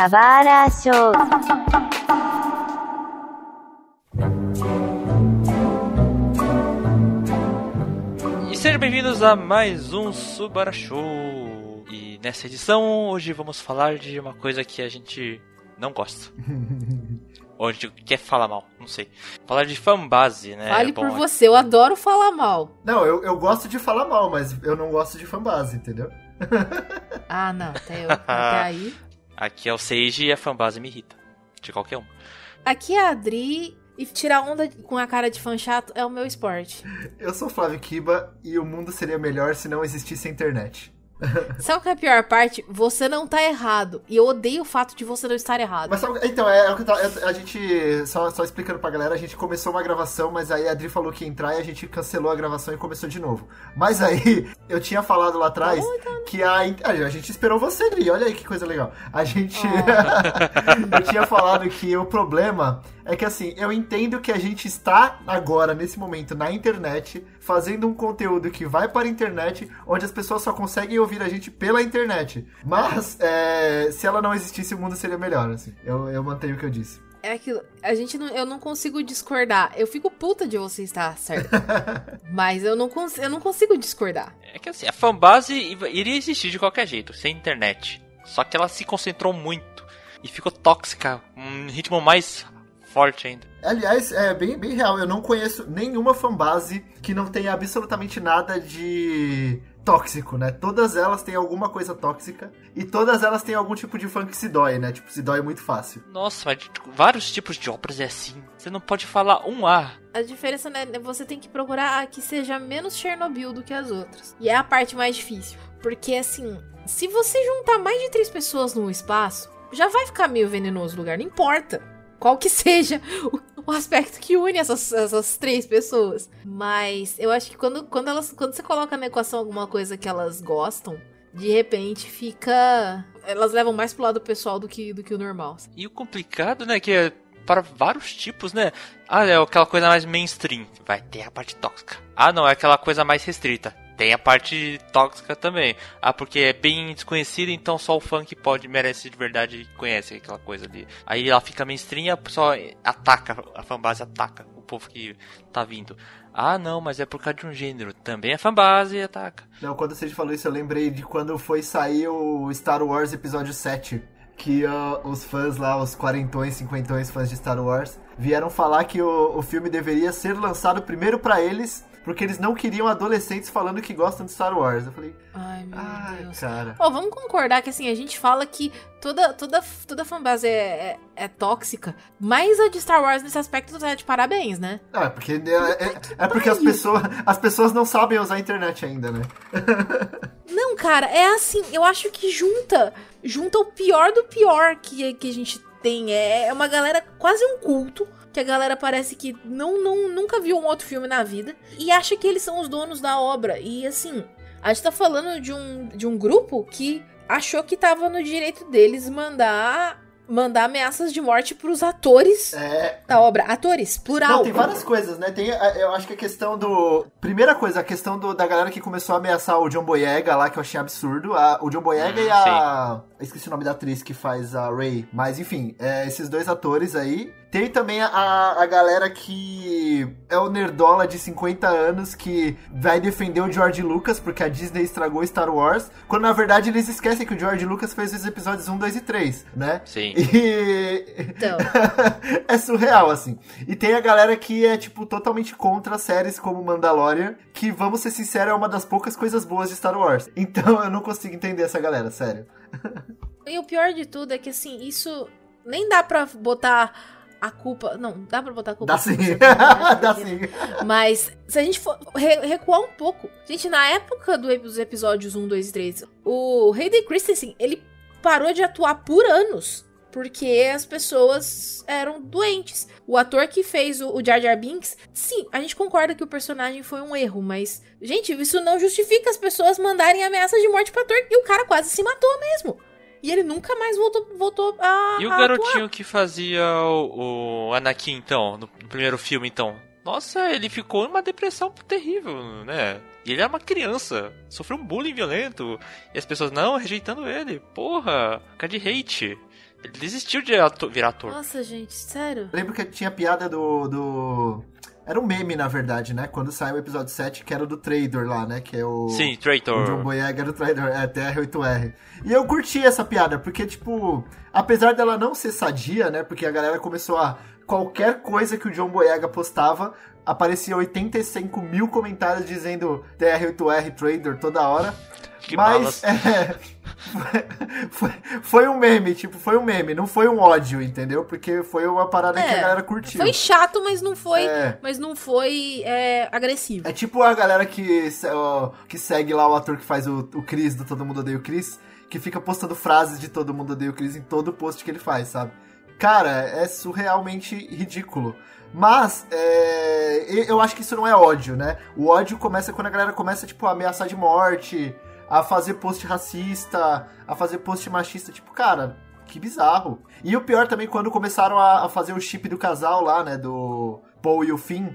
Kawara Show. E sejam bem-vindos a mais um Subara Show. E nessa edição, hoje vamos falar de uma coisa que a gente não gosta. Ou a gente quer falar mal, não sei. Falar de fanbase, né? Fale Bom, por você, eu adoro falar mal. Não, eu, eu gosto de falar mal, mas eu não gosto de fanbase, entendeu? Ah, não, até, eu, até aí. Aqui é o Seiji e a fanbase me irrita. De qualquer um. Aqui é a Adri e tirar onda com a cara de fã chato é o meu esporte. Eu sou Flávio Kiba e o mundo seria melhor se não existisse a internet. Sabe o que é a pior parte? Você não tá errado. E eu odeio o fato de você não estar errado. Mas sabe, então, é, é- a gente, só, só explicando pra galera, a gente começou uma gravação, mas aí a Adri falou que ia entrar e a gente cancelou a gravação e começou de novo. Mas aí, eu tinha falado lá atrás que a, a gente esperou você, Adri, olha aí que coisa legal. A gente, eu tinha falado que o problema é que assim, eu entendo que a gente está agora, nesse momento, na internet, fazendo um conteúdo que vai para a internet, onde as pessoas só conseguem ouvir a gente pela internet. Mas, é, se ela não existisse, o mundo seria melhor, assim. Eu, eu mantenho o que eu disse. É aquilo. A gente não, eu não consigo discordar. Eu fico puta de você estar certo. Mas eu não, cons, eu não consigo discordar. É que assim, a fanbase iria existir de qualquer jeito, sem internet. Só que ela se concentrou muito e ficou tóxica, um ritmo mais forte ainda. Aliás, é bem, bem real, eu não conheço nenhuma fanbase que não tenha absolutamente nada de tóxico, né? Todas elas têm alguma coisa tóxica e todas elas têm algum tipo de fã que se dói, né? Tipo, se dói muito fácil. Nossa, mas tipo, vários tipos de obras é assim. Você não pode falar um A. A diferença, né? Você tem que procurar a que seja menos Chernobyl do que as outras. E é a parte mais difícil. Porque, assim, se você juntar mais de três pessoas num espaço, já vai ficar meio venenoso o lugar. Não importa qual que seja o, aspecto que une essas, essas três pessoas. Mas eu acho que quando, quando, elas, quando você coloca na equação alguma coisa que elas gostam, de repente fica. Elas levam mais pro lado pessoal do que, do que o normal. E o complicado, né, que é para vários tipos, né? Ah, é aquela coisa mais mainstream, vai ter a parte tóxica. Ah, não, é aquela coisa mais restrita. Tem a parte tóxica também. Ah, porque é bem desconhecida, então só o fã que pode, merece de verdade, conhece aquela coisa ali. Aí ela fica mainstream e a pessoa ataca, a fanbase ataca o povo que tá vindo. Ah, não, mas é por causa de um gênero. Também a fanbase ataca. Não, quando você falou isso, eu lembrei de quando foi sair o Star Wars Episódio 7. Que ah, os fãs lá, os quarentões, cinquentões fãs de Star Wars, vieram falar que o, o filme deveria ser lançado primeiro pra eles, porque eles não queriam adolescentes falando que gostam de Star Wars. Eu falei, Ai, meu ai, Deus. cara. Ó, vamos concordar que assim, a gente fala que toda, toda, toda fanbase é, é, é tóxica, mas a de Star Wars nesse aspecto tá de parabéns, né? Ah, é porque, é, é- é porque as, pessoas, as pessoas não sabem usar a internet ainda, né? Não, cara, é assim, eu acho que junta, junta o pior do pior que, que a gente tem. É, é uma galera, quase um culto, que a galera parece que não, não, nunca viu um outro filme na vida e acha que eles são os donos da obra. E assim, a gente tá falando de um, de um grupo que achou que tava no direito deles mandar mandar ameaças de morte pros atores É, da obra. Atores, plural. Não, tem várias coisas, né? Tem, a- eu acho que a questão do. Primeira coisa, a questão do, da galera que começou a ameaçar o John Boyega lá, que eu achei absurdo. A- o John Boyega Hum, e a. Esqueci o nome da atriz que faz a Ray. Mas enfim, é, esses dois atores aí. Tem também a, a galera que é o nerdola de 50 anos que vai defender o George Lucas porque a Disney estragou Star Wars, quando na verdade eles esquecem que o George Lucas fez os episódios 1, 2 e 3, né? Sim. E Então. é surreal, assim. E tem a galera que é, tipo, totalmente contra séries como Mandalorian, que, vamos ser sinceros, é uma das poucas coisas boas de Star Wars. Então eu não consigo entender essa galera, sério. E o pior de tudo é que, assim, isso nem dá pra botar a culpa. Não, dá pra botar a culpa. Dá sim. Dá sim. Mas se a gente for re- recuar um pouco. Gente, na época do- dos episódios 1, 2 e 3, o Hayden Christensen, ele parou de atuar por anos. Porque as pessoas eram doentes. O ator que fez o, o Jar Jar Binks, sim, a gente concorda que o personagem foi um erro, mas, gente, isso não justifica as pessoas mandarem ameaças de morte pro ator e o cara quase se matou mesmo. E ele nunca mais voltou, voltou a. E o a garotinho que fazia o, o Anakin, então, no, no primeiro filme, então? nossa, ele ficou numa depressão terrível, né? E ele era uma criança, sofreu um bullying violento. E as pessoas, não, rejeitando ele. Porra, cara de hate. Ele desistiu de ator, virar ator. Nossa, gente, sério? Lembro que tinha piada do, do. Era um meme, na verdade, né? Quando saiu o episódio 7, que era do Trader lá, né? Que é o. Sim, Traitor. O John Boyega era o Trader, é TR8R. E eu curti essa piada, porque, tipo, apesar dela não ser sadia, né? Porque a galera começou a. Qualquer coisa que o John Boyega postava, aparecia 85 mil comentários dizendo TR8R Trader toda hora. Que Mas balas. é, foi, foi um meme, tipo, foi um meme, não foi um ódio, entendeu? Porque foi uma parada que a É, galera curtiu. Foi chato, mas não foi, É. mas não foi é, agressivo. É tipo a galera que, ó, que segue lá o ator que faz o, o Chris do Todo Mundo Odeia o Chris, que fica postando frases de Todo Mundo Odeia o Chris em todo post que ele faz, sabe? Cara, é surrealmente ridículo. Mas, é, eu acho que isso não é ódio, né? O ódio começa quando a galera começa, tipo, a ameaçar de morte, a fazer post racista, a fazer post machista. Tipo, cara, que bizarro. E o pior também, quando começaram a, a fazer o chip do casal lá, né? Do Paul e o Finn.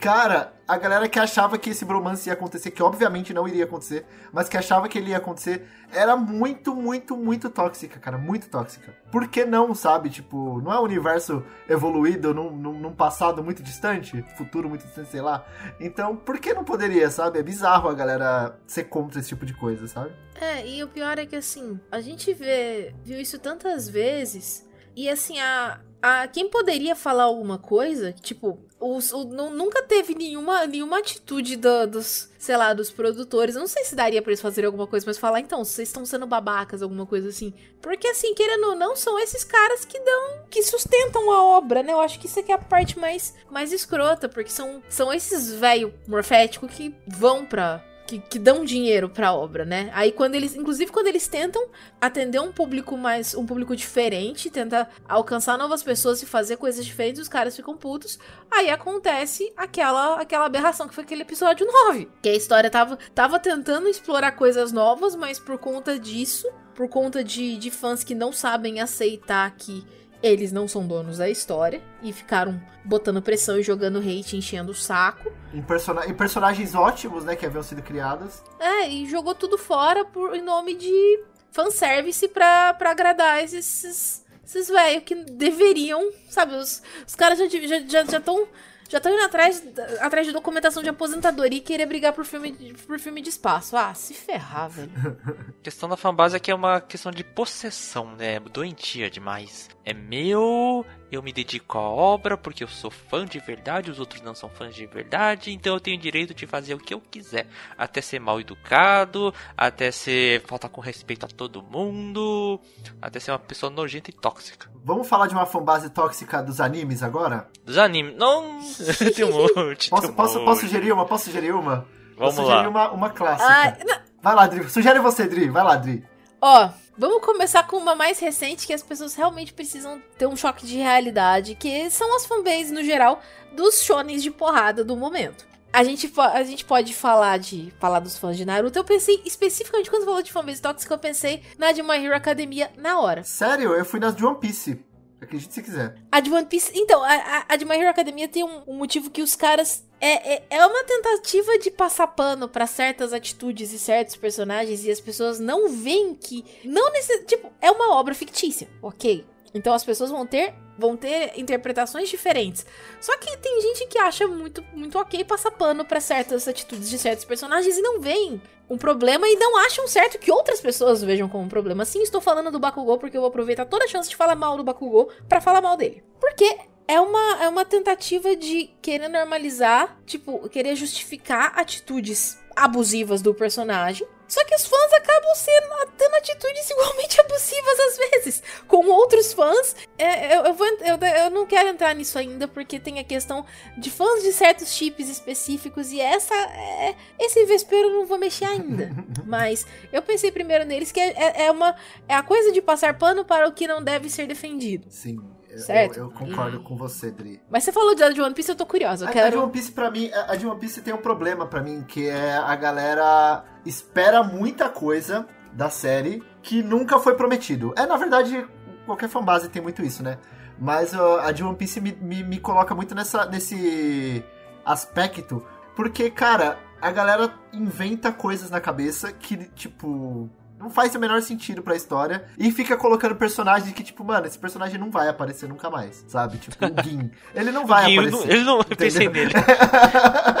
Cara, a galera que achava que esse bromance ia acontecer, que obviamente não iria acontecer, mas que achava que ele ia acontecer, era muito, muito, muito tóxica, cara. Muito tóxica. Por que não, sabe? Tipo, não é um universo evoluído num, num, num passado muito distante? Futuro muito distante, sei lá. Então, por que não poderia, sabe? É bizarro a galera ser contra esse tipo de coisa, sabe? É, e o pior é que assim, a gente vê, viu isso tantas vezes, e assim, a, a quem poderia falar alguma coisa, tipo, os, o, nu- nunca teve nenhuma, nenhuma atitude do- dos, sei lá, dos produtores. Eu não sei se daria pra eles fazerem alguma coisa, mas falar, então, vocês estão sendo babacas, alguma coisa assim. Porque assim, querendo ou não, são esses caras que dão, que sustentam a obra, né? Eu acho que isso aqui é a parte mais, mais escrota, porque são, são esses velho morfético que vão pra, que, que dão dinheiro pra obra, né? Aí quando eles, inclusive quando eles tentam atender um público mais, um público diferente, tentar alcançar novas pessoas e fazer coisas diferentes, os caras ficam putos. Aí acontece aquela aquela aberração que foi aquele episódio 9, que a história tava tava tentando explorar coisas novas, mas por conta disso, por conta de, de fãs que não sabem aceitar que eles não são donos da história e ficaram botando pressão e jogando hate, enchendo o saco. Em, persona em personagens ótimos, né, que haviam sido criadas. É, e jogou tudo fora por, em nome de fanservice pra, pra agradar esses, esses velhos que deveriam, sabe? Os, os caras já estão já, já, já tão, já tão indo atrás, atrás de documentação de aposentadoria e querer brigar por filme, de- por filme de espaço. Ah, se ferrar, velho. A questão da fanbase é que é uma questão de possessão, né? Doentia demais. É meu, eu me dedico à obra porque eu sou fã de verdade, os outros não são fãs de verdade, então eu tenho direito de fazer o que eu quiser. Até ser mal educado, até ser faltar com respeito a todo mundo, até ser uma pessoa nojenta e tóxica. Vamos falar de uma fanbase tóxica dos animes agora? Dos animes. Não! tem um monte. Posso, um posso, monte. posso sugerir uma? Posso sugerir uma? Vamos sugerir lá. Uma, uma clássica. Ah, Vai lá, Dri. Sugere você, Dri. Vai lá, Dri. Ó, vamos começar com uma mais recente que as pessoas realmente precisam ter um choque de realidade, que são as fanbases no geral dos shonens de porrada do momento. A gente, a gente pode falar de falar dos fãs de Naruto. Eu pensei especificamente quando falou de fanbase tóxica, eu pensei na de My Hero Academia na hora. Sério, eu fui nas de One Piece. Acredite se quiser. A de One Piece. Então, a, a, a de My Hero Academia tem um, um motivo que os caras. É, é, é uma tentativa de passar pano pra certas atitudes e certos personagens e as pessoas não veem que. Não necess... Tipo, é uma obra fictícia, ok? Então as pessoas vão ter. Vão ter interpretações diferentes. Só que tem gente que acha muito, muito ok passar pano pra certas atitudes de certos personagens e não veem um problema e não acham certo que outras pessoas vejam como um problema. Sim, estou falando do Bakugou porque eu vou aproveitar toda a chance de falar mal do Bakugou pra falar mal dele. Porque é uma, é uma tentativa de querer normalizar, tipo, querer justificar atitudes abusivas do personagem. Só que os fãs acabam sendo, tendo atitudes igualmente abusivas às vezes. Com outros fãs. É, eu, eu, vou, eu, eu não quero entrar nisso ainda, porque tem a questão de fãs de certos chips específicos. E essa. É, esse vespeiro eu não vou mexer ainda. Mas eu pensei primeiro neles, que é, é, é uma. É a coisa de passar pano para o que não deve ser defendido. Sim. Certo. Eu, eu concordo com você, Dri. Mas você falou de de One Piece, eu tô curiosa. Eu A, a de quero. One Piece, pra mim, a de One Piece tem um problema pra mim, que é a galera espera muita coisa da série que nunca foi prometido. É, na verdade, qualquer fanbase tem muito isso, né? Mas uh, a de One Piece me, me, me coloca muito nessa, nesse aspecto, porque, cara, a galera inventa coisas na cabeça que, tipo, não faz o menor sentido pra história. E fica colocando personagens que, tipo, mano, esse personagem não vai aparecer nunca mais, sabe? Tipo, o Gin. Ele não vai Guinho, aparecer. não- ele não, eu pensei nele.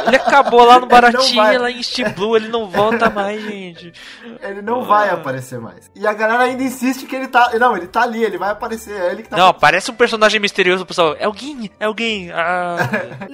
Ele acabou lá no Baratinha, vai. lá em East Blue, ele não volta mais, gente. Ele não vai aparecer mais. E a galera ainda insiste que ele tá. Não, ele tá ali, ele vai aparecer. É ele que tá. Não, parece um personagem misterioso, pessoal. É alguém, é alguém. Ah,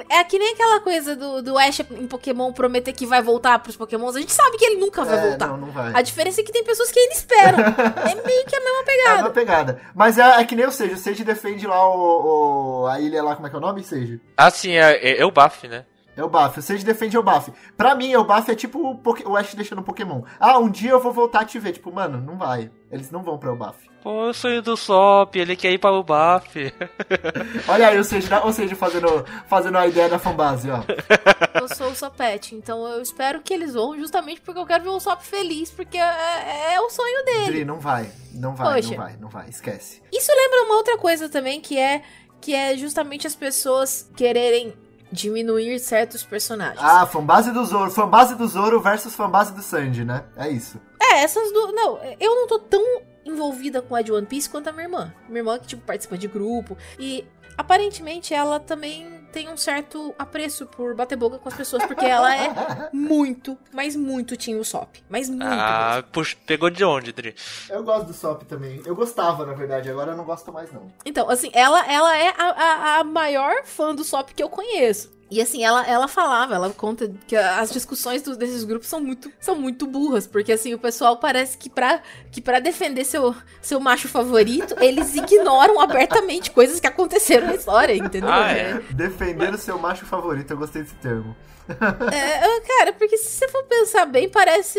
É que nem aquela coisa do, do Ash em Pokémon prometer que vai voltar pros Pokémons. A gente sabe que ele nunca vai É, voltar. Não, não vai. A diferença é que tem pessoas que ainda esperam. é meio que a mesma É uma pegada. pegada. Mas é, é que nem o Sage. O Sage defende lá o, o- a ilha lá, como é que é o nome, Sage? ah sim, é, é, é o Buff, né? É o Buff. O Sage defende o Buff. Pra mim, o Buff é tipo o, Ash deixando o Pokémon. Ah, um dia eu vou voltar a te ver. Tipo, mano, não vai. Eles não vão pra o Buff. Pô, o sonho do Sop, ele quer ir para o Buff. Olha aí o Sage, o Sage fazendo, fazendo a ideia da fanbase, ó. Eu sou o Sopete, então eu espero que eles vão justamente porque eu quero ver o Sop feliz, porque é, é o sonho dele. Dri, não vai. Não vai, Poxa. não vai, não vai. Esquece. Isso lembra uma outra coisa também, que é que é justamente as pessoas quererem diminuir certos personagens. Ah, fanbase do Zoro. Fanbase do Zoro versus fanbase do Sanji, né? É isso. É, essas duas. Não, eu não tô tão envolvida com a de One Piece quanto a minha irmã. Minha irmã que, tipo, participa de grupo. E aparentemente ela também tem um certo apreço por bater boca com as pessoas, porque ela é muito, mas muito Team Usopp. Mas muito. mesmo. Ah, puxa, pegou de onde, Dri? Eu gosto do Sop também. Eu gostava, na verdade. Agora eu não gosto mais, não. Então, assim, ela, ela é a, a, a maior fã do Sop que eu conheço. E assim, ela, ela falava, ela conta que as discussões do- desses grupos são muito, são muito burras, porque assim, o pessoal parece que pra, que pra defender seu, seu macho favorito, eles ignoram abertamente coisas que aconteceram na história, entendeu? Ah, é. Defender o seu macho favorito. Eu gostei desse termo. É, cara, porque se você for pensar bem, parece.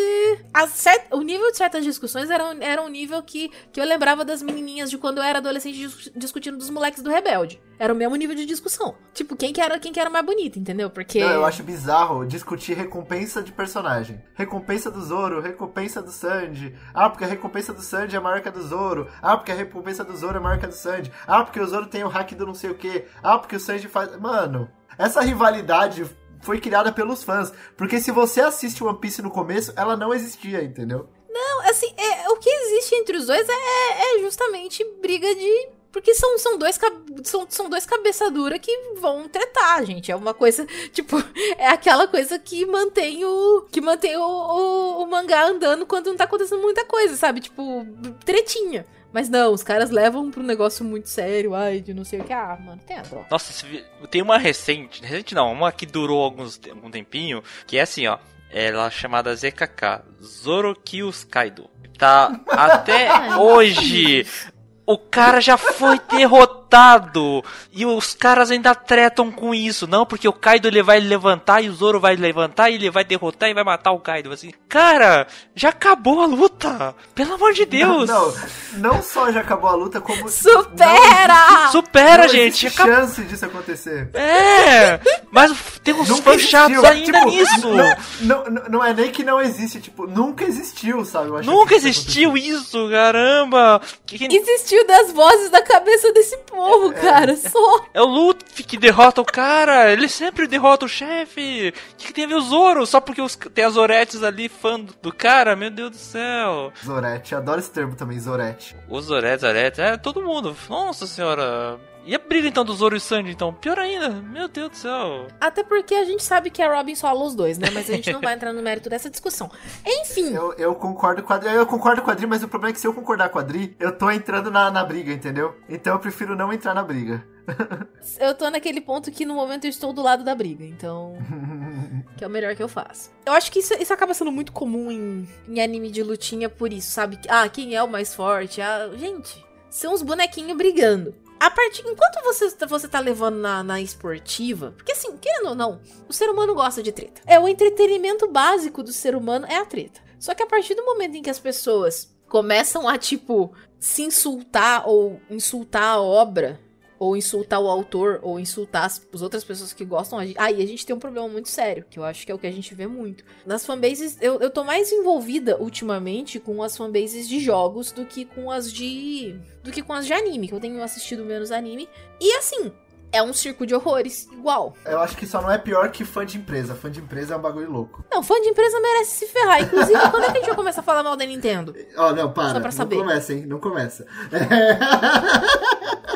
cer- O nível de certas discussões era um, era um nível que, que eu lembrava das menininhas de quando eu era adolescente dis- discutindo dos moleques do Rebelde. Era o mesmo nível de discussão. Tipo, quem que era, quem que era mais bonita, entendeu? Porque. Não, eu acho bizarro discutir recompensa de personagem. Recompensa do Zoro, recompensa do Sanji. Ah, porque a recompensa do Sanji é a do Zoro. Ah, porque a recompensa do Zoro é a do Sanji. Ah, porque o Zoro tem o hack do não sei o que. Ah, porque o Sanji faz. Mano, essa rivalidade foi criada pelos fãs. Porque se você assiste One Piece no começo, ela não existia, entendeu? Não, assim, é, o que existe entre os dois é, é justamente briga de. Porque são, são, dois, são, são dois cabeçadura que vão tretar, gente. É uma coisa, tipo, é aquela coisa que mantém o. que mantém o, o, o mangá andando quando não tá acontecendo muita coisa, sabe? Tipo, tretinha. Mas não, os caras levam pra um negócio muito sério, ai, de não sei o que. Ah, mano, tem a dó. Nossa, tem uma recente, recente não, uma que durou alguns, algum tempinho, que é assim, ó. Ela é chamada ZKK, Zoro Kills Kaido. Tá até hoje. O cara já foi derrotado. E os caras ainda tretam com isso. Não, porque o Kaido ele vai levantar e o Zoro vai levantar e ele vai derrotar e vai matar o Kaido. Assim, cara, já acabou a luta. Pelo amor de Deus. Não, não só já acabou a luta, como. Supera! Supera, não gente. Acabou. chance disso acontecer. É, mas tem uns Nunca fãs chatos ainda Tipo, nisso. Não, não, não é nem que não existe, tipo, nunca existiu, sabe? Eu acho Nunca existiu aconteceu. isso, caramba. Que, que- Existiu das vozes da cabeça desse povo, cara. Só. é o Luffy que derrota o cara. Ele sempre derrota o chefe. O que, que tem a ver o Zoro? Só porque os, tem as Oretes ali, fã do, do cara? Meu Deus do céu. Zorete, adoro esse termo também, Zorete. Os Oretes, Oretes, é todo mundo. Nossa senhora. E a briga então do Zoro e o Sanji, então? Pior ainda. Meu Deus do céu. Até porque a gente sabe que a Robin sola os dois, né? Mas a gente não vai entrar no mérito dessa discussão. Enfim, Eu, eu concordo com a Adri, eu concordo com a Adri, mas o problema é que se eu concordar com a Adri, eu tô entrando na, na briga, entendeu? Então eu prefiro não entrar na briga. eu tô naquele ponto que no momento eu estou do lado da briga, então. que é o melhor que eu faço. Eu acho que isso, isso acaba sendo muito comum em, em anime de lutinha por isso, sabe? Ah, quem é o mais forte? Ah, gente, são os bonequinhos brigando. A partir, enquanto você, você tá levando na, na esportiva, porque assim, querendo ou não, o ser humano gosta de treta. É o entretenimento básico do ser humano é a treta. Só que a partir do momento em que as pessoas começam a, tipo, se insultar ou insultar a obra ou insultar o autor, ou insultar as, as outras pessoas que gostam, aí a gente tem um problema muito sério, que eu acho que é o que a gente vê muito. Nas fanbases, eu, eu tô mais envolvida ultimamente com as fanbases de jogos do que com as de. do que com as de anime, que eu tenho assistido menos anime. E assim, é um circo de horrores, igual. Eu acho que só não é pior que fã de empresa. Fã de empresa é um bagulho louco. Não, fã de empresa merece se ferrar. Inclusive, quando é que a gente vai começar a falar mal da Nintendo? Ó, oh, não, para. Só pra saber. Não começa, hein? Não começa.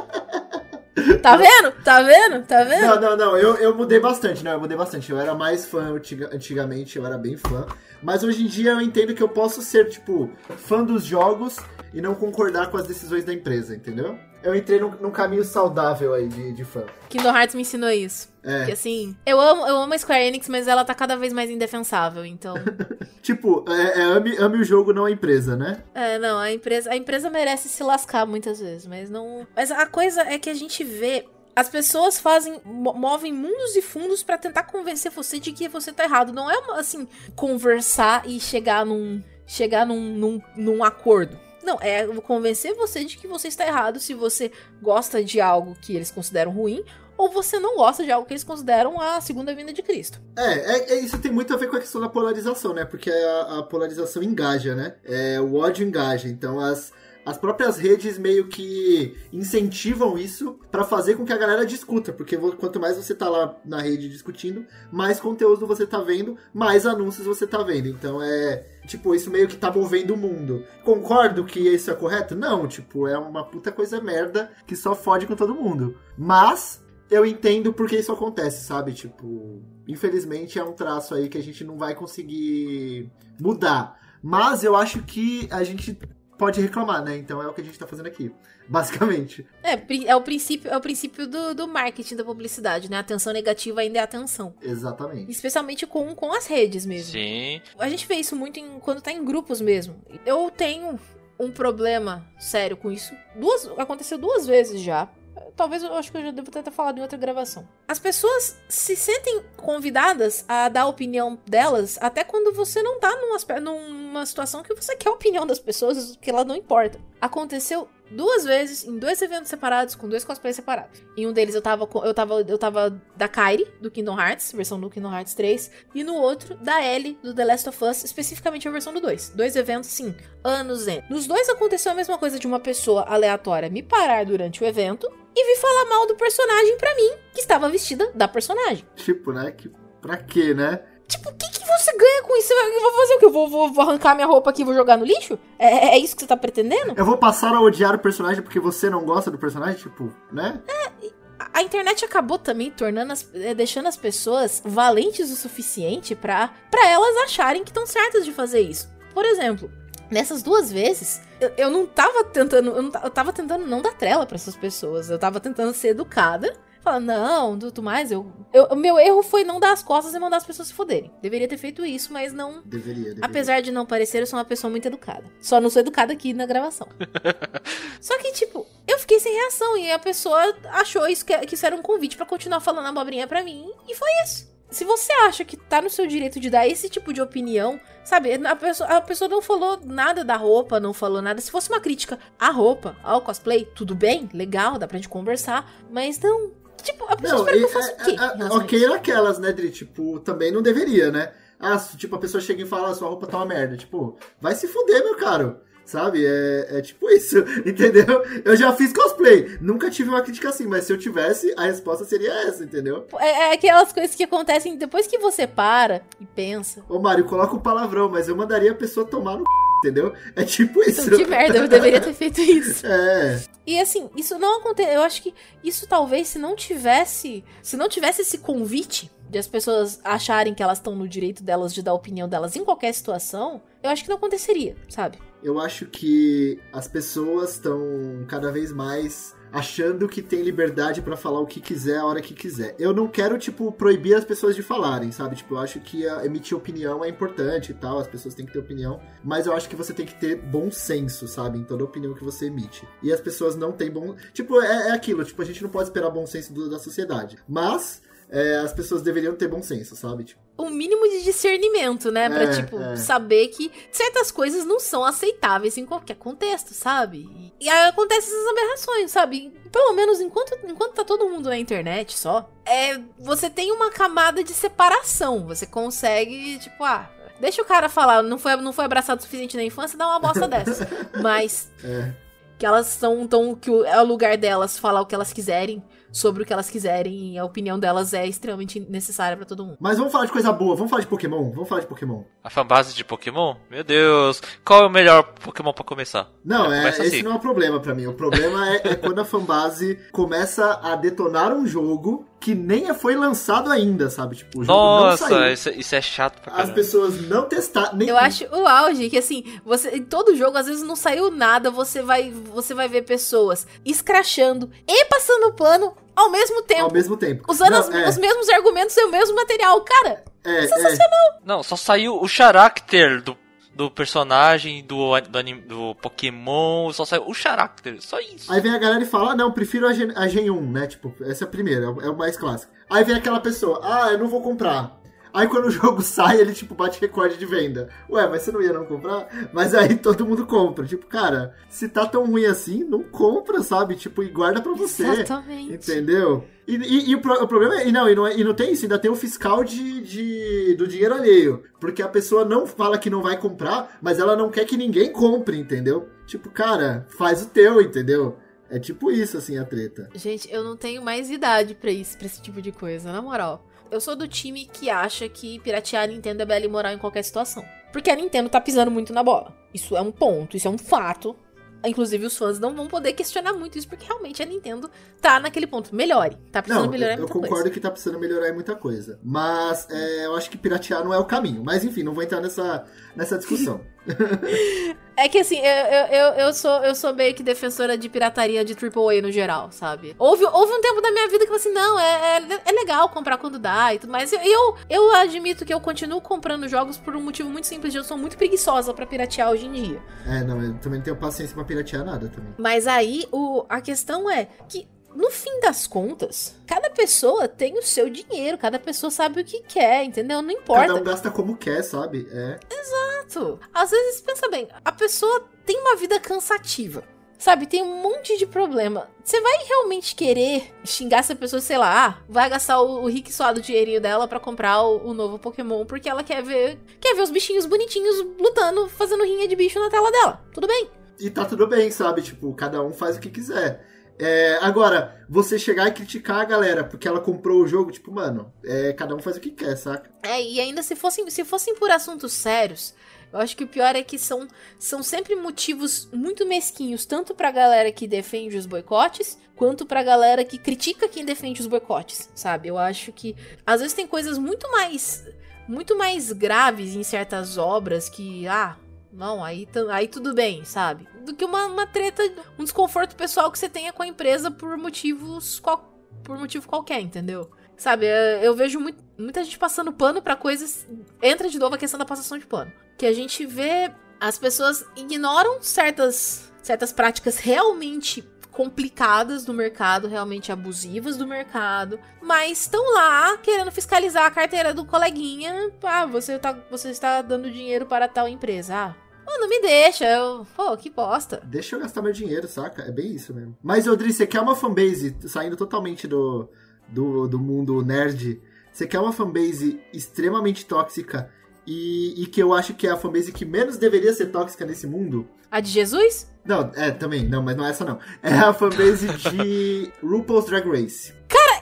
Tá vendo? Tá vendo? Tá vendo? Não, não, não. Eu, eu mudei bastante, não. Eu mudei bastante. Eu era mais fã antigamente, eu era bem fã. Mas hoje em dia eu entendo que eu posso ser, tipo, fã dos jogos e não concordar com as decisões da empresa, entendeu? Eu entrei num, num, caminho saudável aí de, de fã. Kingdom Hearts me ensinou isso. É. Que assim, eu amo, eu amo a Square Enix, mas ela tá cada vez mais indefensável, então. tipo, é, é, ame, ame o jogo, não a empresa, né? É, não, a empresa, a empresa merece se lascar muitas vezes, mas não. Mas a coisa é que a gente vê as pessoas fazem, movem mundos e fundos para tentar convencer você de que você tá errado. Não é assim, conversar e chegar num chegar num, num, num acordo. Não, é convencer você de que você está errado se você gosta de algo que eles consideram ruim ou você não gosta de algo que eles consideram a segunda vinda de Cristo. É, é, é isso tem muito a ver com a questão da polarização, né? Porque a, a polarização engaja, né? É, o ódio engaja. Então as, as próprias redes meio que incentivam isso para fazer com que a galera discuta, porque quanto mais você tá lá na rede discutindo, mais conteúdo você tá vendo, mais anúncios você tá vendo. Então é, tipo, isso meio que tá movendo o mundo. Concordo que isso é correto? Não, tipo, é uma puta coisa merda que só fode com todo mundo. Mas eu entendo porque isso acontece, sabe? Tipo, infelizmente é um traço aí que a gente não vai conseguir mudar. Mas eu acho que a gente pode reclamar, né? Então é o que a gente tá fazendo aqui, basicamente. É, é o princípio, é o princípio do, do marketing da publicidade, né? A atenção negativa ainda é atenção. Exatamente. Especialmente com, com as redes mesmo. Sim. A gente vê isso muito em, quando tá em grupos mesmo. Eu tenho um problema sério com isso. Duas, aconteceu duas vezes já. Talvez eu acho que eu já devo ter falado em outra gravação. As pessoas se sentem convidadas a dar a opinião delas até quando você não tá numa, numa situação que você quer a opinião das pessoas, que ela não importa. Aconteceu duas vezes em dois eventos separados com dois cosplays separados. Em um deles eu tava eu tava eu tava da Kairi do Kingdom Hearts, versão do Kingdom Hearts 3, e no outro da Ellie do The Last of Us, especificamente a versão do 2. Dois eventos sim, anos em. Nos dois aconteceu a mesma coisa de uma pessoa aleatória me parar durante o evento e vir falar mal do personagem pra mim, que estava vestida da personagem. Tipo, né? Que pra quê, né? Tipo, o que, que você ganha com isso? Eu vou fazer o quê? Eu vou, vou, vou arrancar minha roupa aqui e vou jogar no lixo? É, é, é isso que você tá pretendendo? Eu vou passar a odiar o personagem porque você não gosta do personagem? Tipo, né? É, a internet acabou também tornando as, é, deixando as pessoas valentes o suficiente para elas acharem que estão certas de fazer isso. Por exemplo, nessas duas vezes, eu, eu não tava tentando, eu, não, eu tava tentando não dar trela para essas pessoas. Eu tava tentando ser educada Fala, não, tudo mais, eu, eu. Meu erro foi não dar as costas e mandar as pessoas se foderem. Deveria ter feito isso, mas não. Deveria, deveria. Apesar de não parecer, eu sou uma pessoa muito educada. Só não sou educada aqui na gravação. Só que, tipo, eu fiquei sem reação e a pessoa achou isso que, que isso era um convite para continuar falando abobrinha pra mim. E foi isso. Se você acha que tá no seu direito de dar esse tipo de opinião, sabe? A pessoa, a pessoa não falou nada da roupa, não falou nada. Se fosse uma crítica à roupa, ao cosplay, tudo bem, legal, dá pra gente conversar. Mas não, Tipo, a pessoa não, espera que eu faça o quê? A, a, ok naquelas, né, Dri? Tipo, também não deveria, né? Ah, tipo, a pessoa chega e fala, ah, sua roupa tá uma merda. Tipo, vai se fuder, meu caro. Sabe? É, é tipo isso, entendeu? Eu já fiz cosplay. Nunca tive uma crítica assim, mas se eu tivesse, a resposta seria essa, entendeu? É, é aquelas coisas que acontecem depois que você para e pensa. Ô, Mário, coloca o palavrão, mas eu mandaria a pessoa tomar no c entendeu? É tipo isso. Então, que merda, eu deveria ter feito isso. É. E assim, isso não acontece. Eu acho que isso talvez se não tivesse. Se não tivesse esse convite de as pessoas acharem que elas estão no direito delas de dar a opinião delas em qualquer situação, eu acho que não aconteceria, sabe? Eu acho que as pessoas estão cada vez mais achando que tem liberdade para falar o que quiser a hora que quiser. Eu não quero, tipo, proibir as pessoas de falarem, sabe? Tipo, eu acho que emitir opinião é importante e tal, as pessoas têm que ter opinião, mas eu acho que você tem que ter bom senso, sabe? Em toda opinião que você emite. E as pessoas não têm bom. Tipo, é, é aquilo, tipo, a gente não pode esperar bom senso do, da sociedade. Mas. É, as pessoas deveriam ter bom senso, sabe? Tipo, um mínimo de discernimento, né? Pra, é, tipo, é. saber que certas coisas não são aceitáveis em qualquer contexto, sabe? E aí acontecem essas aberrações, sabe? pelo menos enquanto, enquanto tá todo mundo na internet só, é, você tem uma camada de separação. Você consegue, tipo, ah, deixa o cara falar, não foi, não foi abraçado o suficiente na infância, dá uma bosta dessa. Mas. É. Que elas são tão. que é o lugar delas falar o que elas quiserem sobre o que elas quiserem e a opinião delas é extremamente necessária para todo mundo. Mas vamos falar de coisa boa, vamos falar de Pokémon, vamos falar de Pokémon. A fanbase de Pokémon? Meu Deus, qual é o melhor Pokémon para começar? Não, é, esse assim. não é o problema para mim. O problema é, é quando a fanbase começa a detonar um jogo que nem foi lançado ainda, sabe? Tipo, o jogo Nossa, não saiu. Isso, isso é chato pra caramba. As pessoas não testaram. Nem... Eu acho o auge que assim, você em todo jogo às vezes não saiu nada, você vai você vai ver pessoas escrachando e passando pano ao mesmo tempo. Ao mesmo tempo. Usando Não, as- é. os mesmos argumentos e o mesmo material. Cara, É, sensacional. Não, só saiu o character do, do personagem, do, do, anim- do Pokémon, só saiu o character, só isso. Aí vem a galera e fala, ah, não, prefiro a Gen, a Gen 1, né? Tipo, essa é a primeira, é é o mais clássico. Aí vem aquela pessoa, ah, eu não vou comprar. Aí quando o jogo sai, ele, tipo, bate recorde de venda. Ué, mas você não ia não comprar? Mas aí todo mundo compra. Tipo, cara, se tá tão ruim assim, não compra, sabe? Tipo, e guarda pra você. Exatamente. Entendeu? E, e- e o, pro- o problema é. E não, e não, é- e não tem isso, ainda tem o fiscal de, de- do dinheiro alheio. Porque a pessoa não fala que não vai comprar, mas ela não quer que ninguém compre, entendeu? Tipo, cara, faz o teu, entendeu? É tipo isso, assim, a treta. Gente, eu não tenho mais idade pra isso, pra esse tipo de coisa, na moral. Eu sou do time que acha que piratear a Nintendo é bela e moral em qualquer situação. Porque a Nintendo tá pisando muito na bola. Isso é um ponto, isso é um fato. Inclusive, os fãs não vão poder questionar muito isso, porque realmente a Nintendo tá naquele ponto. Melhore. Tá precisando Não, melhorar eu, eu muita concordo coisa. que tá precisando melhorar em muita coisa. Mas é, eu acho que piratear não é o caminho. Mas enfim, não vou entrar nessa, nessa discussão. É que assim, eu, eu, eu, sou, eu sou meio que defensora de pirataria de AAA no geral, sabe? Houve, houve um tempo da minha vida que eu falei assim, não, é, é, é legal comprar quando dá e tudo mais. Eu, eu, eu admito que eu continuo comprando jogos por um motivo muito simples, eu sou muito preguiçosa pra piratear hoje em dia. é, não, eu também não tenho paciência pra piratear nada também. Mas aí, o, a questão é que, no fim das contas, cada pessoa tem o seu dinheiro, cada pessoa sabe o que quer, entendeu? Não importa. Cada um gasta como quer, sabe? É. Exato. Às vezes, pensa bem, a pessoa tem uma vida cansativa. Sabe, tem um monte de problema. Você vai realmente querer xingar essa pessoa, sei lá, ah, vai gastar o, o rico suado dinheirinho dela pra comprar o, o novo Pokémon porque ela quer ver, quer ver os bichinhos bonitinhos lutando, fazendo rinha de bicho na tela dela. Tudo bem. E tá tudo bem, sabe? Tipo, cada um faz o que quiser. É, agora, você chegar e criticar a galera porque ela comprou o jogo, tipo, mano, é, cada um faz o que quer, saca? É, e ainda se fossem, se fossem por assuntos sérios, eu acho que o pior é que são, são sempre motivos muito mesquinhos, tanto pra galera que defende os boicotes, quanto pra galera que critica quem defende os boicotes, sabe? Eu acho que às vezes tem coisas muito mais muito mais graves em certas obras que, ah, não, aí, aí tudo bem, sabe? Do que uma, uma treta, um desconforto pessoal que você tenha com a empresa por motivos por motivo qualquer, entendeu? Sabe, é, eu vejo muito- muita gente passando pano pra coisas. Entra de novo a questão da passação de pano. Que a gente vê as pessoas ignoram certas, certas práticas realmente complicadas do mercado, realmente abusivas do mercado, mas estão lá querendo fiscalizar a carteira do coleguinha. Ah, você, tá, você está dando dinheiro para tal empresa. Ah, mano, me deixa. Eu, pô, que bosta. Deixa eu gastar meu dinheiro, saca? É bem isso mesmo. Mas, Odri, você quer uma fanbase saindo totalmente do, do, do mundo nerd? Você quer uma fanbase extremamente tóxica e, e que eu acho que é a fanbase que menos deveria ser tóxica nesse mundo? A de Jesus? Não, é, também, não, mas não é essa não. É a fanbase de RuPaul's Drag Race.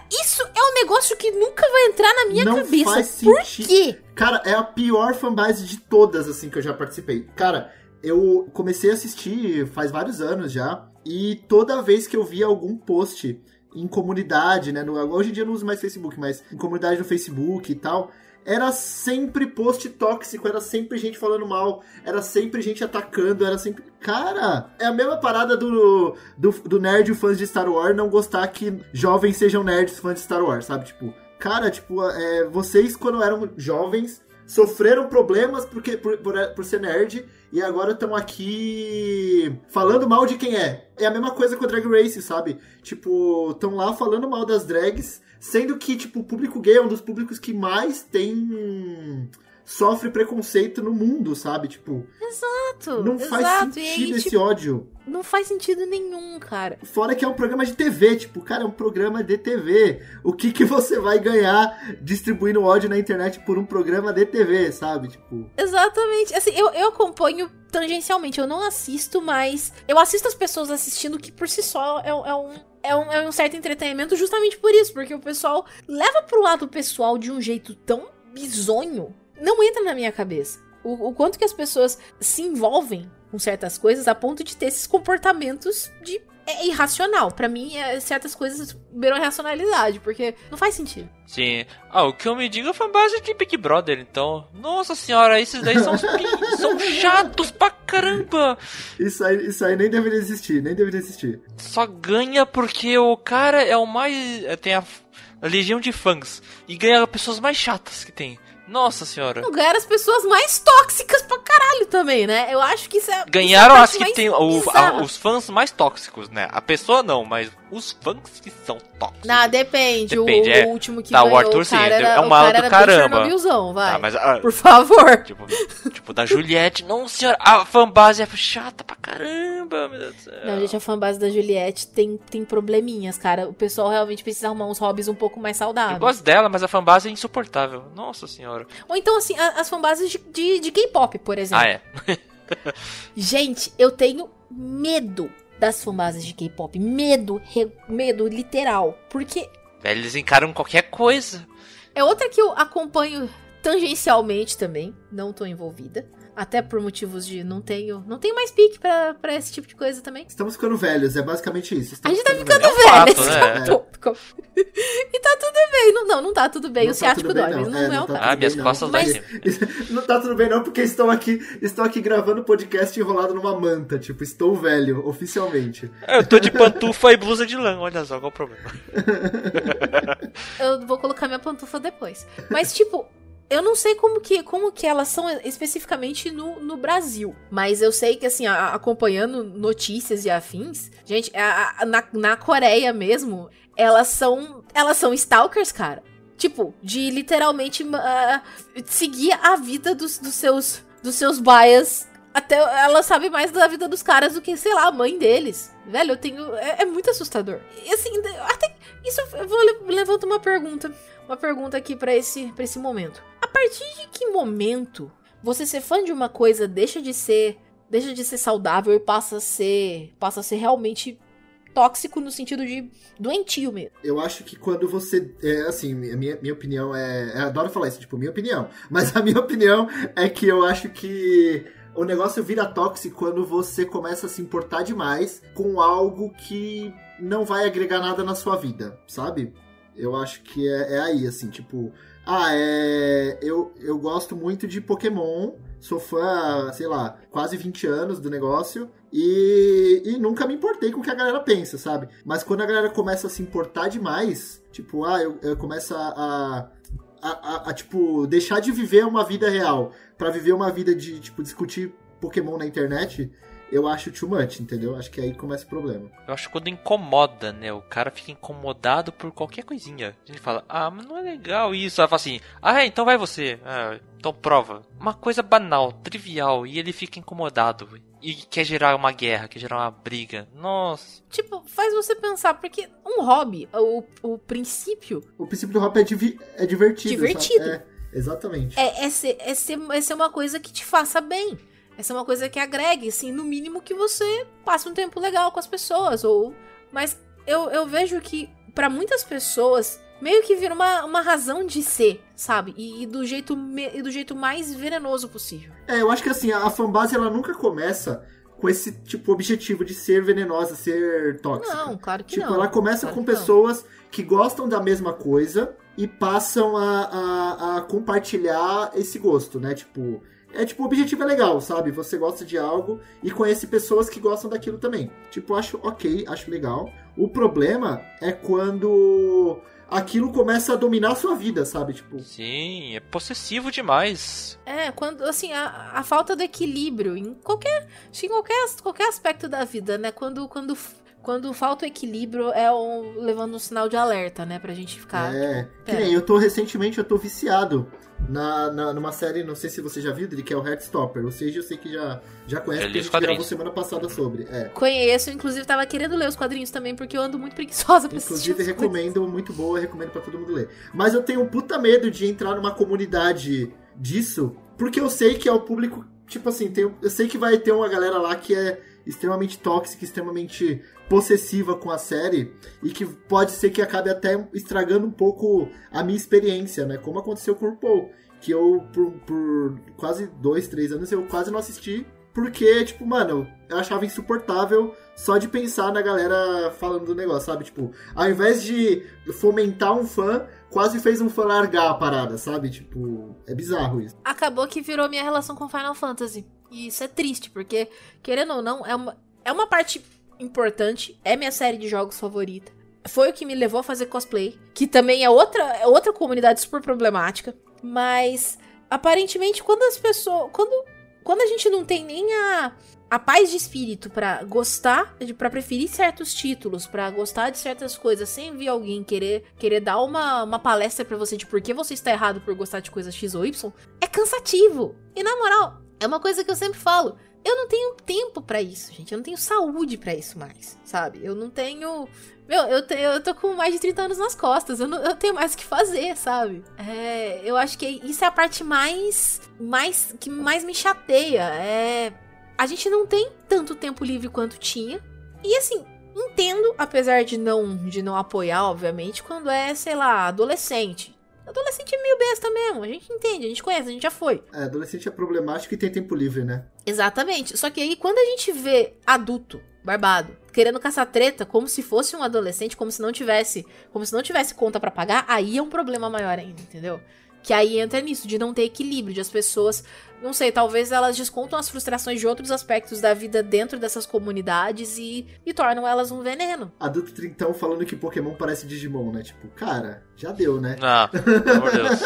Isso é um negócio que nunca vai entrar na minha não cabeça. faz Por sentido. quê? Cara, é a pior fanbase de todas, assim, que eu já participei. Cara, eu comecei a assistir faz vários anos já, e toda vez que eu via algum post em comunidade, né? No, hoje em dia eu não uso mais Facebook, mas em comunidade no Facebook e tal, era sempre post tóxico, era sempre gente falando mal, era sempre gente atacando, era sempre. Cara, é a mesma parada do, do, do nerd fãs de Star Wars não gostar que jovens sejam nerds fãs de Star Wars, sabe? Tipo, cara, tipo, é, vocês quando eram jovens sofreram problemas porque, por, por, por ser nerd e agora estão aqui falando mal de quem é. É a mesma coisa com a Drag Race, sabe? Tipo, estão lá falando mal das drags, sendo que, tipo, o público gay é um dos públicos que mais tem sofre preconceito no mundo, sabe? Tipo, Exato. não faz exato. E sentido aí, esse tipo, ódio. não faz sentido nenhum, cara. Fora que é um programa de TV, tipo, cara, é um programa de TV. O que que você vai ganhar distribuindo ódio na internet por um programa de TV, sabe? Tipo, Exatamente. Assim, eu, eu acompanho tangencialmente, eu não assisto, mas eu assisto as pessoas assistindo que por si só é, é um. É um, é um certo entretenimento justamente por isso, porque o pessoal leva pro lado pessoal de um jeito tão bizonho, não entra na minha cabeça. O, o quanto que as pessoas se envolvem com certas coisas a ponto de ter esses comportamentos de é irracional. Pra mim, é, certas coisas beiram a racionalidade, porque não faz sentido. Sim. Ah, o que eu me digo é fanbase de Big Brother, então. Nossa senhora, esses daí são, são chatos pra caramba. isso aí, isso aí nem deveria existir, nem deveria existir. Só ganha porque o cara é o mais. é, Tem a, a legião de fãs. E ganha pessoas mais chatas que tem. Nossa senhora. Não ganharam as pessoas mais tóxicas pra caralho também, né? Eu acho que isso é. Ganharam isso é as que tem o- a- os fãs mais tóxicos, né? A pessoa não, mas os fãs que são tóxicos. Não, depende. O- Depende, o, é. último que Tá, o ganhou, Arthur, o sim, cara era, é um o cara do caramba. Chernobylzão, vai. Ah, mas ah, Por favor. tipo, tipo da Juliette, não senhora, a fanbase é chata pra caramba, meu Deus do céu. Não, gente, a fanbase da Juliette tem, tem probleminhas, cara. O pessoal realmente precisa arrumar uns hobbies um pouco mais Eu saudáveis. gosto dela, mas a fanbase é insuportável. Nossa senhora. Ou então, assim, as fanbases de, de, de K-pop, por exemplo. Ah, é. Gente, eu tenho medo das fanbases de K-pop. Medo, re- medo literal. Porque Velho, eles encaram qualquer coisa. é outra que eu acompanho tangencialmente também. Não tô envolvida. Até por motivos de não tenho. Não tenho mais pique pra, pra esse tipo de coisa também. Estamos ficando velhos, é basicamente isso. A Estamos gente tá ficando ficando É um velho. fato, né? é e tá tudo bem. Não, não, não tá tudo bem. Não o tá ciático mas não. não É, é, não o tá caso. Ah, minhas bem, costas não. Mas-. Não tá tudo bem não, porque estou aqui, estou aqui gravando podcast enrolado numa manta, tipo, estou velho, oficialmente. Eu tô de pantufa e blusa de lã, olha só qual o problema. Eu vou colocar minha pantufa depois. Mas, tipo, eu não sei como que, como que elas são especificamente no, no Brasil. Mas eu sei que, assim, a- acompanhando notícias e afins, gente, a- a- na, na Coreia mesmo, elas são. Elas são stalkers, cara. Tipo, de literalmente ah, seguir a vida dos, dos seus. dos seus bias. Até ela sabe mais da vida dos caras do que, sei lá, a mãe deles. Velho, eu tenho. É, é muito assustador. E assim, até isso eu vou le- levanto uma pergunta. Uma pergunta aqui pra esse, pra esse momento. A partir de que momento você ser fã de uma coisa deixa de ser. Deixa de ser saudável e passa a ser. passa a ser realmente tóxico no sentido de doentio mesmo. Eu acho que quando você. É, assim, minha, minha opinião é. Eu adoro falar isso, tipo, minha opinião. Mas a minha opinião é que eu acho que o negócio vira tóxico quando você começa a se importar demais com algo que não vai agregar nada na sua vida, sabe? Eu acho que é, é aí, assim, tipo. Ah, é. Eu, eu gosto muito de Pokémon. Sou fã, sei lá, quase 20 anos do negócio. E, e nunca me importei com o que a galera pensa, sabe? Mas quando a galera começa a se importar demais, tipo, ah, eu, eu começo a, a, a, a, tipo, deixar de viver uma vida real pra viver uma vida de, tipo, discutir Pokémon na internet, eu acho too much, entendeu? Acho que aí começa o problema. Eu acho quando incomoda, né? O cara fica incomodado por qualquer coisinha. A gente fala, ah, mas não é legal isso. Ela fala assim, ah, é, então vai você. Ah, então prova. Uma coisa banal, trivial, e ele fica incomodado. E quer gerar uma guerra, quer gerar uma briga. Nossa. Tipo, faz você pensar, porque um hobby, o, o princípio O princípio do hobby é, divi- é divertido. Divertido. sabe? É, exatamente. é, é, ser, é, ser, é ser uma coisa que te faça bem. É ser uma coisa que agregue, assim, no mínimo que você passe um tempo legal com as pessoas. ou Mas eu, eu vejo que, pra muitas pessoas, meio que vira uma, uma razão de ser, sabe? E, e do jeito, me- e do jeito mais venenoso possível. É, eu acho que assim, a fanbase ela nunca começa com esse tipo objetivo de ser venenosa, ser tóxica. Não, claro que Tipo, não. ela começa Claro com que não. pessoas que gostam da mesma coisa e passam a, a, a compartilhar esse gosto, né? Tipo, é tipo, o objetivo é legal, sabe? Você gosta de algo e conhece pessoas que gostam daquilo também. Tipo, acho ok, acho legal. O problema é quando aquilo começa a dominar a sua vida, sabe? Tipo, Sim, é possessivo demais. É, quando, assim, a, a falta do equilíbrio em qualquer, em qualquer, qualquer aspecto da vida, né? Quando, quando quando falta o equilíbrio é um, levando um sinal de alerta, né? Pra gente ficar. É, tipo, que nem eu tô recentemente, eu tô viciado na, na, numa série, não sei se você já viu, Dri, que é o Heartstopper. Ou seja, eu sei que já, já conhece, Eu li porque a os gente gravou quadrinhos. semana passada sobre. É. Conheço, inclusive tava querendo ler os quadrinhos também, porque eu ando muito preguiçosa pra assistir. Inclusive, recomendo, muito boa, recomendo pra todo mundo ler. Mas eu tenho um puta medo de entrar numa comunidade disso, porque eu sei que é o público, tipo assim, tem, eu sei que vai ter uma galera lá que é extremamente tóxica, extremamente possessiva com a série, e que pode ser que acabe até estragando um pouco a minha experiência, né? Como aconteceu com o RuPaul, que eu, por, por quase dois, três anos, eu quase não assisti, porque, tipo, mano, eu achava insuportável só de pensar na galera falando do negócio, sabe? Tipo, ao invés de fomentar um fã, quase fez um fã largar a parada, sabe? Tipo, é bizarro isso. Acabou que virou minha relação com Final Fantasy. E isso é triste, porque, querendo ou não, é uma, é uma parte importante, é minha série de jogos favorita. Foi o que me levou a fazer cosplay, que também é outra, é outra comunidade super problemática. Mas, aparentemente, quando as pessoas. Quando, quando a gente não tem nem a, a paz de espírito pra gostar, pra preferir certos títulos, pra gostar de certas coisas, sem vir alguém querer, querer dar uma, uma palestra pra você de por que você está errado por gostar de coisas X ou Y, é cansativo. E na moral, é uma coisa que eu sempre falo. Eu não tenho tempo pra isso, gente. Eu não tenho saúde pra isso mais, sabe? Eu não tenho. Meu, eu, te- eu tô com mais de 30 anos nas costas. Eu, não, eu tenho mais o que fazer, sabe? É, eu acho que isso é a parte mais. mais que mais me chateia. É. A gente não tem tanto tempo livre quanto tinha. E assim, entendo, apesar de não, de não apoiar, obviamente, quando é, sei lá, adolescente. Adolescente é meio besta mesmo. A gente entende, a gente conhece, a gente já foi. É, adolescente é problemático e tem tempo livre, né? Exatamente. Só que aí, quando a gente vê adulto, barbado, querendo caçar treta como se fosse um adolescente, como se não tivesse, como se não tivesse conta pra pagar, aí é um problema maior ainda, entendeu? Que aí entra nisso, de não ter equilíbrio, de as pessoas, não sei, talvez elas descontam as frustrações de outros aspectos da vida dentro dessas comunidades e, e tornam elas um veneno. Adulto trintão falando que Pokémon parece Digimon, né? Tipo, cara, já deu, né? Ah, pelo amor de Deus.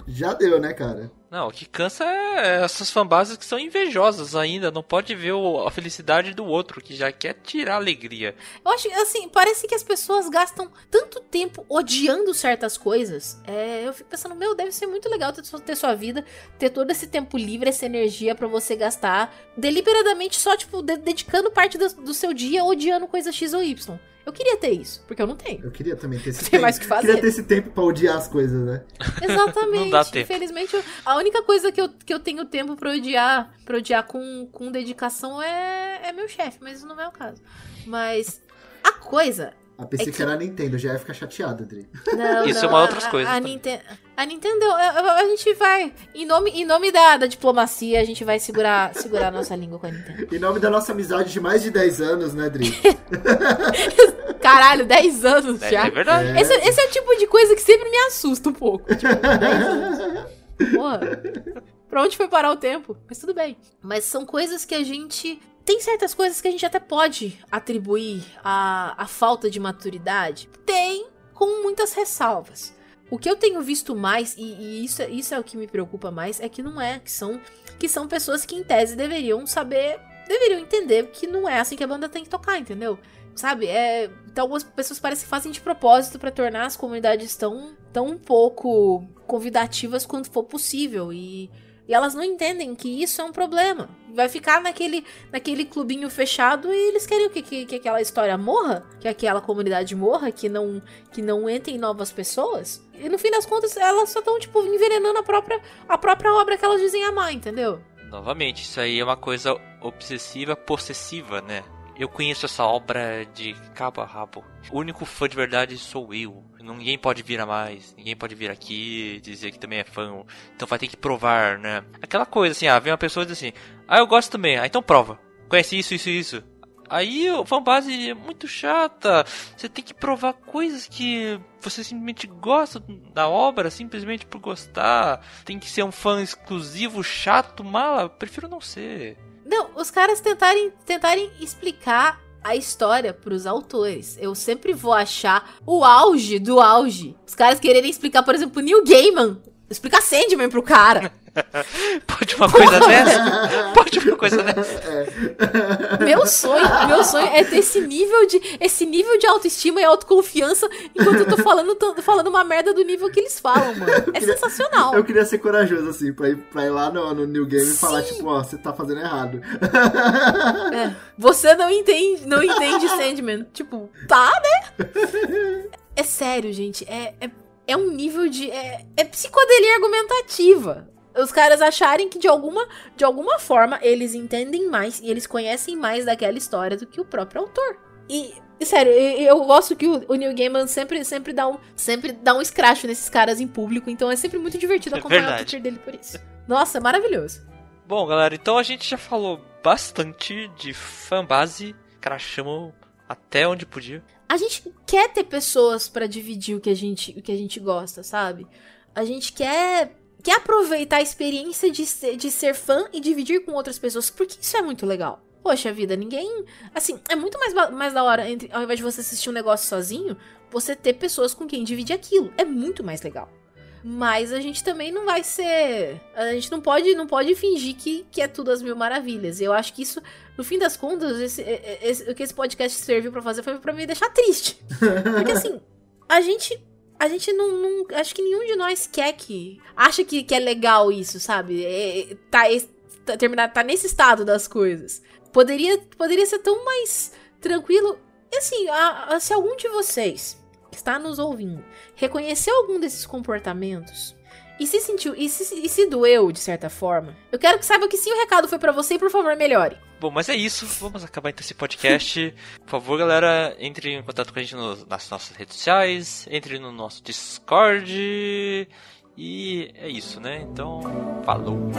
Já deu, né, cara? Não, o que cansa é essas fanbases que são invejosas ainda. Não pode ver o- a felicidade do outro, que já quer tirar alegria. Eu acho, assim, parece que as pessoas gastam tanto tempo odiando certas coisas. É, eu fico pensando, meu, deve ser muito legal ter, ter sua vida, ter todo esse tempo livre, essa energia pra você gastar deliberadamente só, tipo, de- dedicando parte do, do seu dia odiando coisa X ou Y. Eu queria ter isso, porque eu não tenho. Eu queria também ter esse Tem tempo. mais o que fazer. Queria ter esse tempo pra odiar as coisas, né? Exatamente. Não dá tempo. Infelizmente, eu- a única coisa que eu, que eu tenho tempo pra odiar, pra odiar com, com dedicação é, é meu chefe, mas isso não é o caso. Mas a coisa A PC É que... que- era a Nintendo, já ia ficar chateado, Adri. Não, Isso não, é uma a- outras a, coisas A, também. Ninten- a Nintendo, a, a- a gente vai. Em nome, em nome da, da diplomacia, a gente vai segurar, segurar a nossa língua com a Nintendo. Em nome da nossa amizade de mais de 10 anos, né, Adri? Caralho, 10 anos É, já. é verdade. É. Esse, esse é o tipo de coisa que sempre me assusta um pouco. Tipo, 10 anos. Porra. Pra onde foi parar o tempo? Mas tudo bem. Mas são coisas que a gente. Tem certas coisas que a gente até pode atribuir à, à falta de maturidade. Tem, com muitas ressalvas. O que eu tenho visto mais, e, e isso, isso é o que me preocupa mais, é que não é, que são, que são pessoas que em tese deveriam saber, deveriam entender que não é assim que a banda tem que tocar, entendeu? Sabe? É, então algumas pessoas parecem que fazem de propósito pra tornar as comunidades tão, tão pouco convidativas quanto for possível. E, e elas não entendem que isso é um problema. Vai ficar naquele, naquele clubinho fechado e eles querem o quê? que, que aquela história morra, que aquela comunidade morra, que não, que não entrem novas pessoas. E no fim das contas, elas só estão, tipo, envenenando a própria, a própria obra que elas dizem amar, entendeu? Novamente, isso aí é uma coisa obsessiva, possessiva, né? Eu conheço essa obra de cabo a rabo. O único fã de verdade sou eu. Ninguém pode vir a mais, ninguém pode vir aqui dizer que também é fã. Então vai ter que provar, né? Aquela coisa assim, ah, vem uma pessoa e diz assim, ah, eu gosto também, ah, então prova. Conhece isso, isso, isso. Aí a fanbase é muito chata. Você tem que provar coisas que você simplesmente gosta da obra, simplesmente por gostar. Tem que ser um fã exclusivo, chato, mala. Prefiro não ser. Não, os caras tentarem, tentarem explicar a história pros autores. Eu sempre vou achar o auge do auge. Os caras quererem explicar, por exemplo, Neil Gaiman. Explicar Sandman pro cara. Pode uma coisa dessa? Pode uma coisa dessa? É. Meu sonho, meu sonho é ter esse nível de esse nível de autoestima e autoconfiança enquanto eu tô falando, tô falando uma merda do nível que eles falam, mano. É queria, sensacional. Eu queria ser corajoso, assim, pra ir, pra ir lá no, no New Game Sim. e falar, tipo, ó, você tá fazendo errado. É, você não entende, não entende Sandman. Tipo, tá, né? É sério, gente. É, é, é um nível de. É, é psicodelia argumentativa os caras acharem que de alguma, de alguma forma eles entendem mais e eles conhecem mais daquela história do que o próprio autor. E, sério, eu, gosto que o, o Neil Gaiman sempre, sempre, dá um, sempre dá um escracho nesses caras em público, então é sempre muito divertido é acompanhar é o Twitter dele por isso. Nossa, maravilhoso. Bom, galera, então a gente já falou bastante de fanbase, crachamos até onde podia. A gente quer ter pessoas para dividir o que a gente, o que a gente gosta, sabe? A gente quer quer aproveitar a experiência de ser, de ser fã e dividir com outras pessoas, porque isso é muito legal. Poxa vida, ninguém. Assim, é muito mais, mais da hora, entre, ao invés de você assistir um negócio sozinho, você ter pessoas com quem dividir aquilo. É muito mais legal. Mas a gente também não vai ser. A gente não pode, não pode fingir que, que é tudo as mil maravilhas. Eu acho que isso, no fim das contas, esse, esse, o que esse podcast serviu para fazer foi para me deixar triste. Porque assim, a gente a gente não, não, Acho que nenhum de nós quer que. Acha que, que é legal isso, sabe? É, é tá, tá, terminar, tá nesse estado das coisas. Poderia, poderia ser tão mais tranquilo. Assim, a, a, se algum de vocês que está nos ouvindo reconheceu algum desses comportamentos e se sentiu e se, e se doeu de certa forma, eu quero que saiba que sim, o recado foi para você e por favor melhore. Bom, mas é isso. Vamos acabar então esse podcast. Por favor, galera, entre em contato com a gente no, nas nossas redes sociais, entre no nosso Discord. E é isso, né? Então, falou.